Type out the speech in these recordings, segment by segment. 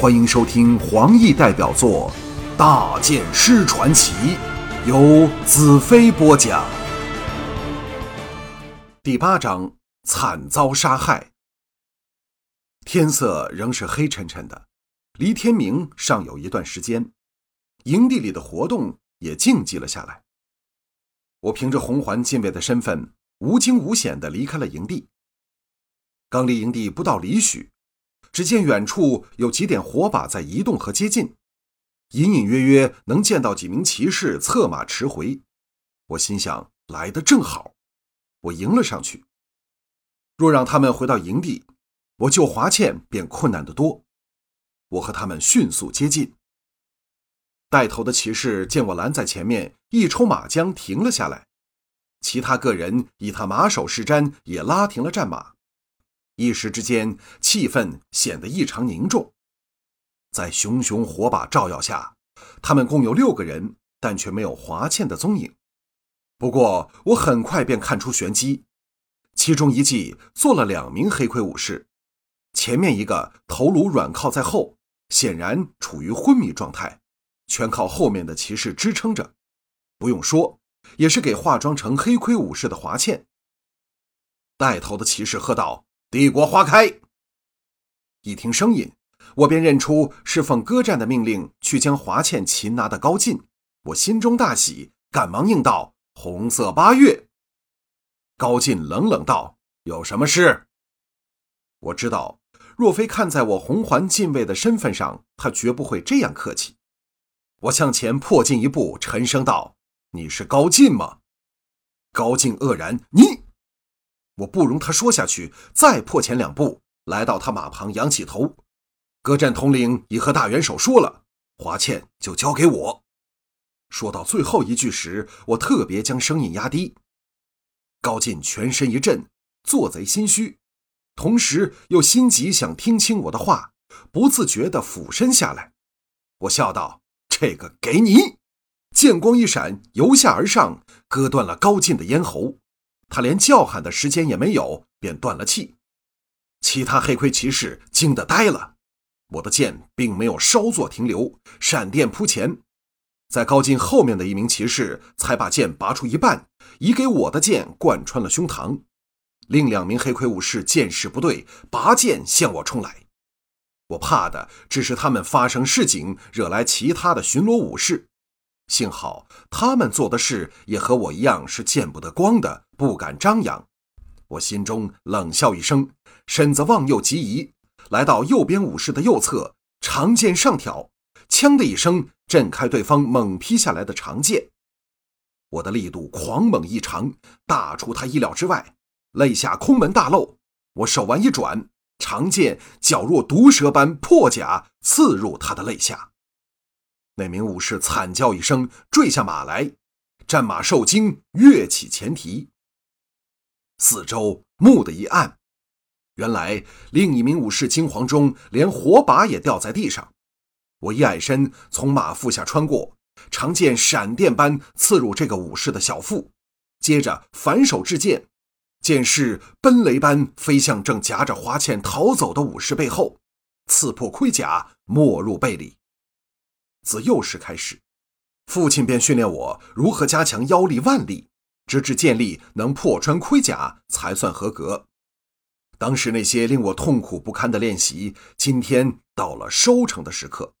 欢迎收听黄奕代表作《大剑师传奇》，由子飞播讲。第八章：惨遭杀害。天色仍是黑沉沉的，离天明尚有一段时间，营地里的活动也静寂了下来。我凭着红环禁卫的身份，无惊无险地离开了营地。刚离营地不到里许。只见远处有几点火把在移动和接近，隐隐约约能见到几名骑士策马驰回。我心想，来的正好，我迎了上去。若让他们回到营地，我救华倩便困难得多。我和他们迅速接近。带头的骑士见我拦在前面，一抽马缰停了下来，其他个人以他马首是瞻，也拉停了战马。一时之间，气氛显得异常凝重。在熊熊火把照耀下，他们共有六个人，但却没有华倩的踪影。不过，我很快便看出玄机，其中一骑坐了两名黑盔武士，前面一个头颅软靠在后，显然处于昏迷状态，全靠后面的骑士支撑着。不用说，也是给化妆成黑盔武士的华倩。带头的骑士喝道。帝国花开。一听声音，我便认出是奉歌战的命令去将华倩擒拿的高进。我心中大喜，赶忙应道：“红色八月。”高进冷冷道：“有什么事？”我知道，若非看在我红环禁卫的身份上，他绝不会这样客气。我向前迫进一步，沉声道：“你是高进吗？”高进愕然：“你。”我不容他说下去，再破前两步，来到他马旁，仰起头。各战统领已和大元首说了，华倩就交给我。说到最后一句时，我特别将声音压低。高进全身一震，做贼心虚，同时又心急想听清我的话，不自觉地俯身下来。我笑道：“这个给你。”剑光一闪，由下而上，割断了高进的咽喉。他连叫喊的时间也没有，便断了气。其他黑盔骑士惊得呆了。我的剑并没有稍作停留，闪电扑前，在高进后面的一名骑士才把剑拔出一半，已给我的剑贯穿了胸膛。另两名黑盔武士见势不对，拔剑向我冲来。我怕的只是他们发生事情，惹来其他的巡逻武士。幸好他们做的事也和我一样是见不得光的，不敢张扬。我心中冷笑一声，身子往右急移，来到右边武士的右侧，长剑上挑，锵的一声震开对方猛劈下来的长剑。我的力度狂猛异常，大出他意料之外，肋下空门大漏。我手腕一转，长剑绞若毒蛇般破甲刺入他的肋下。那名武士惨叫一声，坠下马来，战马受惊，跃起前蹄。四周蓦地一暗，原来另一名武士惊慌中，连火把也掉在地上。我一矮身，从马腹下穿过，长剑闪电般刺入这个武士的小腹，接着反手掷剑，剑势奔雷般飞向正夹着华倩逃走的武士背后，刺破盔甲，没入背里。自幼时开始，父亲便训练我如何加强腰力、腕力，直至剑力能破穿盔甲才算合格。当时那些令我痛苦不堪的练习，今天到了收成的时刻。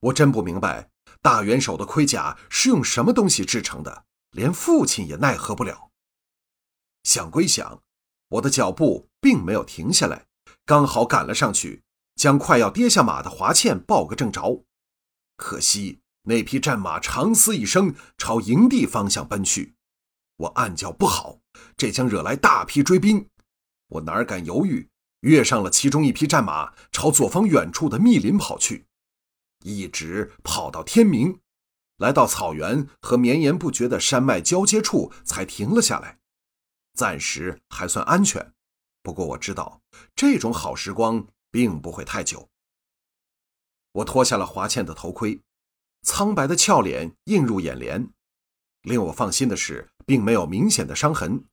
我真不明白大元首的盔甲是用什么东西制成的，连父亲也奈何不了。想归想，我的脚步并没有停下来，刚好赶了上去，将快要跌下马的华倩抱个正着。可惜那匹战马长嘶一声，朝营地方向奔去。我暗叫不好，这将惹来大批追兵。我哪敢犹豫，跃上了其中一匹战马，朝左方远处的密林跑去。一直跑到天明，来到草原和绵延不绝的山脉交接处，才停了下来。暂时还算安全，不过我知道这种好时光并不会太久。我脱下了华倩的头盔，苍白的俏脸映入眼帘。令我放心的是，并没有明显的伤痕，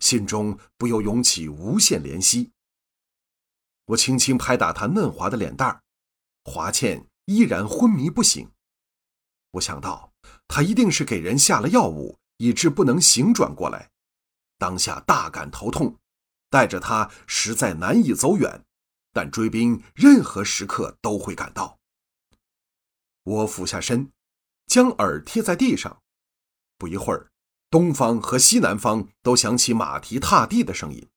心中不由涌起无限怜惜。我轻轻拍打她嫩滑的脸蛋儿，华倩依然昏迷不醒。我想到，她一定是给人下了药物，以致不能醒转过来。当下大感头痛，带着她实在难以走远。但追兵任何时刻都会赶到。我俯下身，将耳贴在地上。不一会儿，东方和西南方都响起马蹄踏地的声音，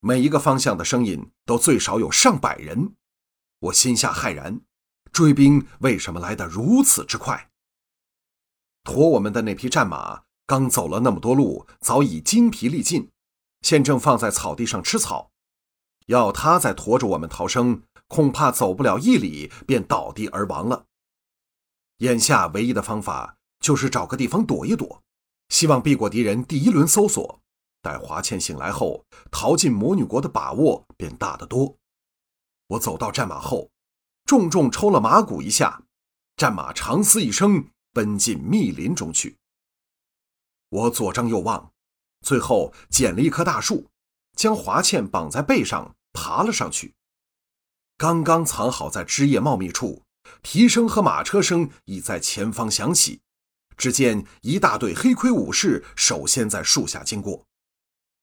每一个方向的声音都最少有上百人。我心下骇然，追兵为什么来得如此之快？驮我们的那匹战马刚走了那么多路，早已精疲力尽，现正放在草地上吃草。要他再驮着我们逃生，恐怕走不了一里便倒地而亡了。眼下唯一的方法就是找个地方躲一躲，希望避过敌人第一轮搜索。待华倩醒来后，逃进魔女国的把握便大得多。我走到战马后，重重抽了马骨一下，战马长嘶一声，奔进密林中去。我左张右望，最后捡了一棵大树。将华倩绑在背上，爬了上去。刚刚藏好在枝叶茂密处，蹄声和马车声已在前方响起。只见一大队黑盔武士首先在树下经过，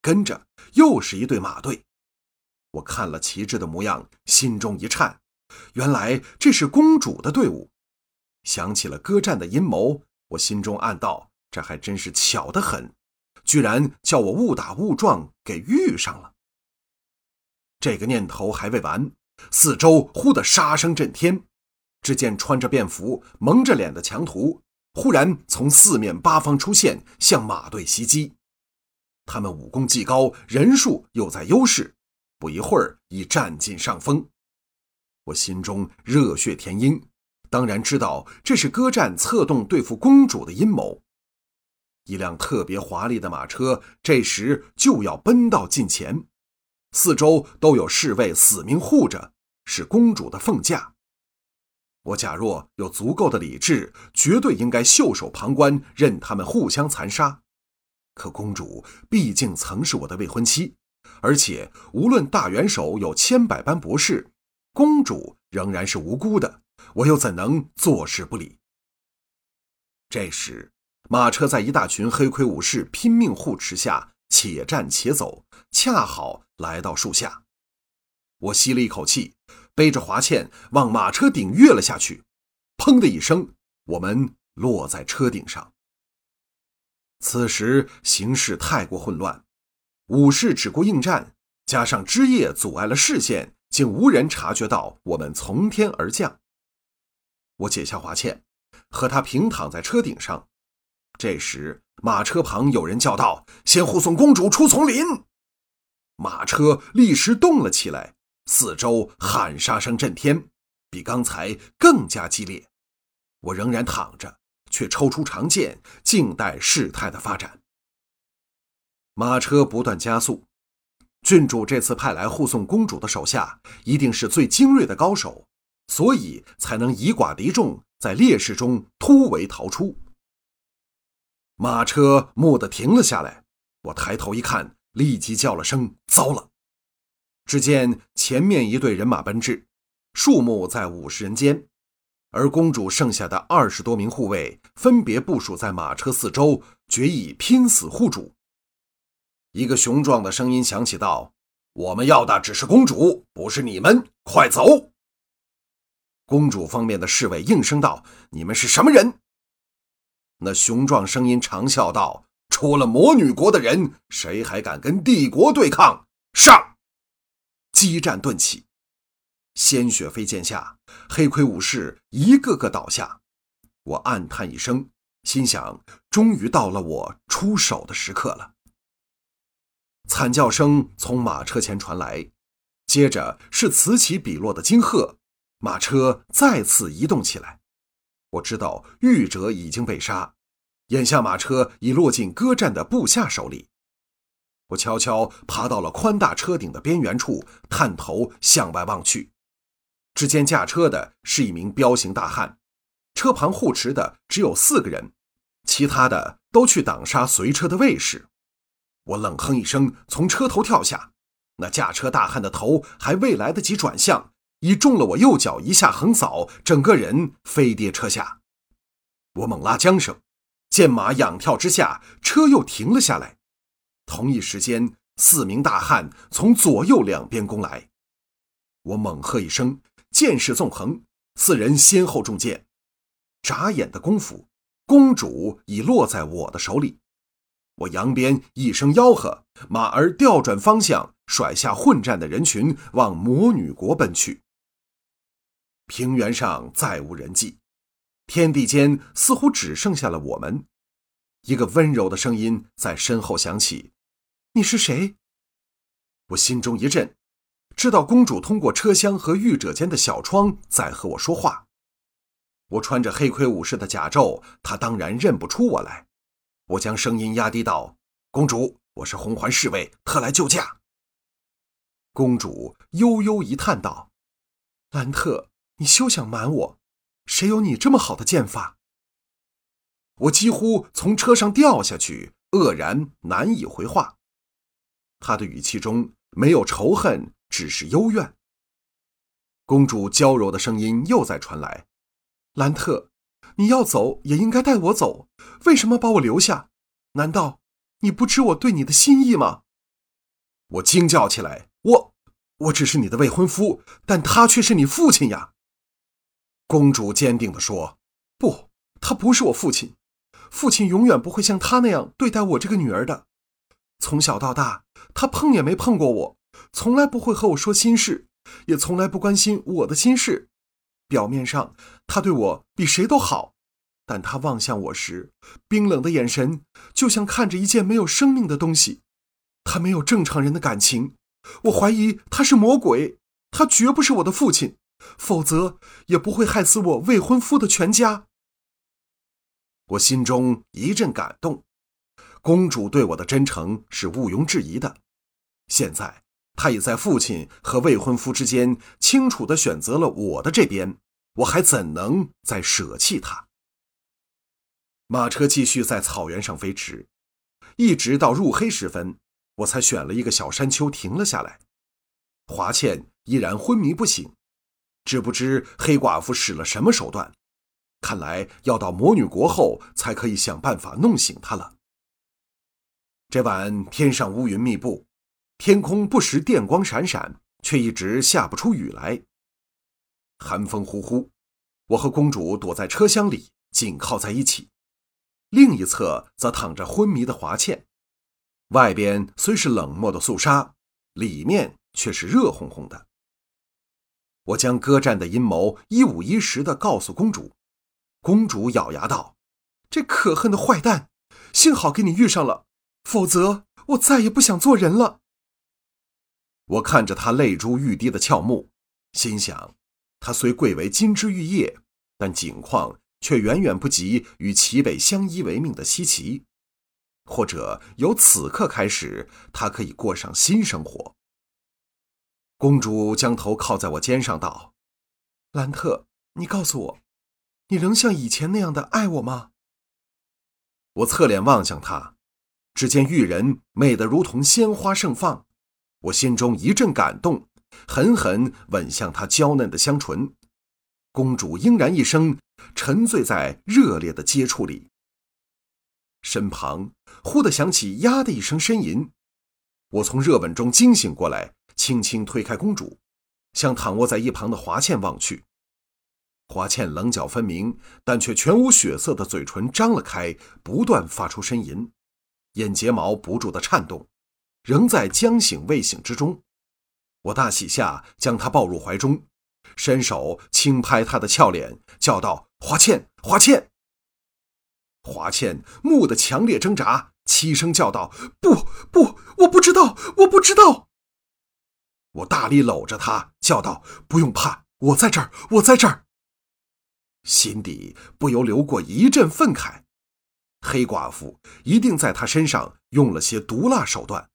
跟着又是一队马队。我看了旗帜的模样，心中一颤，原来这是公主的队伍。想起了歌战的阴谋，我心中暗道：这还真是巧得很。居然叫我误打误撞给遇上了。这个念头还未完，四周忽的杀声震天。只见穿着便服、蒙着脸的强徒忽然从四面八方出现，向马队袭击。他们武功既高，人数又在优势，不一会儿已占尽上风。我心中热血填膺，当然知道这是歌战策动对付公主的阴谋。一辆特别华丽的马车这时就要奔到近前，四周都有侍卫死命护着，是公主的凤驾。我假若有足够的理智，绝对应该袖手旁观，任他们互相残杀。可公主毕竟曾是我的未婚妻，而且无论大元首有千百般不是，公主仍然是无辜的，我又怎能坐视不理？这时。马车在一大群黑盔武士拼命护持下，且战且走，恰好来到树下。我吸了一口气，背着华倩往马车顶跃了下去。砰的一声，我们落在车顶上。此时形势太过混乱，武士只顾应战，加上枝叶阻碍了视线，竟无人察觉到我们从天而降。我解下华倩，和她平躺在车顶上。这时，马车旁有人叫道：“先护送公主出丛林。”马车立时动了起来，四周喊杀声震天，比刚才更加激烈。我仍然躺着，却抽出长剑，静待事态的发展。马车不断加速，郡主这次派来护送公主的手下，一定是最精锐的高手，所以才能以寡敌众，在劣势中突围逃出。马车蓦地停了下来，我抬头一看，立即叫了声“糟了”。只见前面一队人马奔至，数目在五十人间，而公主剩下的二十多名护卫分别部署在马车四周，决意拼死护主。一个雄壮的声音响起道：“我们要的只是公主，不是你们，快走！”公主方面的侍卫应声道：“你们是什么人？”那雄壮声音长啸道：“除了魔女国的人，谁还敢跟帝国对抗？上！”激战顿起，鲜血飞溅下，黑盔武士一个个倒下。我暗叹一声，心想：终于到了我出手的时刻了。惨叫声从马车前传来，接着是此起彼落的惊喝，马车再次移动起来。我知道御者已经被杀，眼下马车已落进歌战的部下手里。我悄悄爬到了宽大车顶的边缘处，探头向外望去，只见驾车的是一名彪形大汉，车旁护持的只有四个人，其他的都去挡杀随车的卫士。我冷哼一声，从车头跳下，那驾车大汉的头还未来得及转向，已中了我右脚一下横扫，整个人飞跌车下。我猛拉缰绳，见马仰跳之下，车又停了下来。同一时间，四名大汉从左右两边攻来。我猛喝一声，剑势纵横，四人先后中箭。眨眼的功夫，公主已落在我的手里。我扬鞭一声吆喝，马儿调转方向，甩下混战的人群，往魔女国奔去。平原上再无人迹，天地间似乎只剩下了我们。一个温柔的声音在身后响起：“你是谁？”我心中一震，知道公主通过车厢和御者间的小窗在和我说话。我穿着黑盔武士的甲胄，她当然认不出我来。我将声音压低道：“公主，我是红环侍卫，特来救驾。”公主悠悠一叹道：“兰特，你休想瞒我，谁有你这么好的剑法？”我几乎从车上掉下去，愕然难以回话。他的语气中没有仇恨，只是幽怨。公主娇柔的声音又在传来：“兰特。”你要走也应该带我走，为什么把我留下？难道你不知我对你的心意吗？我惊叫起来：“我，我只是你的未婚夫，但他却是你父亲呀！”公主坚定地说：“不，他不是我父亲，父亲永远不会像他那样对待我这个女儿的。从小到大，他碰也没碰过我，从来不会和我说心事，也从来不关心我的心事。”表面上，他对我比谁都好，但他望向我时，冰冷的眼神就像看着一件没有生命的东西。他没有正常人的感情，我怀疑他是魔鬼。他绝不是我的父亲，否则也不会害死我未婚夫的全家。我心中一阵感动，公主对我的真诚是毋庸置疑的。现在。她已在父亲和未婚夫之间清楚地选择了我的这边，我还怎能再舍弃她？马车继续在草原上飞驰，一直到入黑时分，我才选了一个小山丘停了下来。华倩依然昏迷不醒，只不知黑寡妇使了什么手段，看来要到魔女国后才可以想办法弄醒她了。这晚天上乌云密布。天空不时电光闪闪，却一直下不出雨来。寒风呼呼，我和公主躲在车厢里，紧靠在一起。另一侧则躺着昏迷的华倩。外边虽是冷漠的肃杀，里面却是热烘烘的。我将歌战的阴谋一五一十地告诉公主。公主咬牙道：“这可恨的坏蛋，幸好给你遇上了，否则我再也不想做人了。”我看着他泪珠欲滴的俏目，心想：他虽贵为金枝玉叶，但境况却远远不及与齐北相依为命的西岐。或者由此刻开始，他可以过上新生活。公主将头靠在我肩上，道：“兰特，你告诉我，你仍像以前那样的爱我吗？”我侧脸望向她，只见玉人美得如同鲜花盛放。我心中一阵感动，狠狠吻向她娇嫩的香唇。公主嘤然一声，沉醉在热烈的接触里。身旁忽地响起“呀”的一声呻吟，我从热吻中惊醒过来，轻轻推开公主，向躺卧在一旁的华倩望去。华倩棱角分明，但却全无血色的嘴唇张了开，不断发出呻吟，眼睫毛不住的颤动。仍在将醒未醒之中，我大喜下将他抱入怀中，伸手轻拍他的俏脸，叫道：“华倩，华倩！”华倩蓦地强烈挣扎，凄声叫道：“不，不，我不知道，我不知道！”我大力搂着他，叫道：“不用怕，我在这儿，我在这儿。”心底不由流过一阵愤慨，黑寡妇一定在他身上用了些毒辣手段。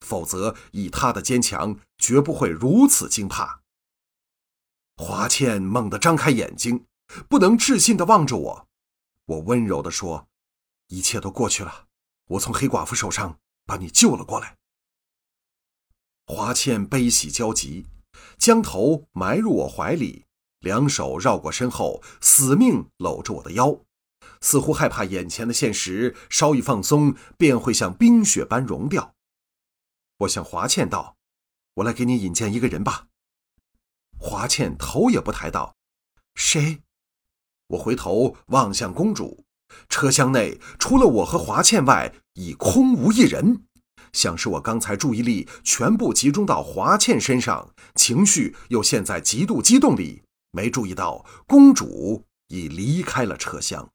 否则，以他的坚强，绝不会如此惊怕。华倩猛地张开眼睛，不能置信地望着我。我温柔地说：“一切都过去了，我从黑寡妇手上把你救了过来。”华倩悲喜交集，将头埋入我怀里，两手绕过身后，死命搂着我的腰，似乎害怕眼前的现实稍一放松，便会像冰雪般融掉。我向华倩道：“我来给你引荐一个人吧。”华倩头也不抬道：“谁？”我回头望向公主，车厢内除了我和华倩外，已空无一人。像是我刚才注意力全部集中到华倩身上，情绪又陷在极度激动里，没注意到公主已离开了车厢。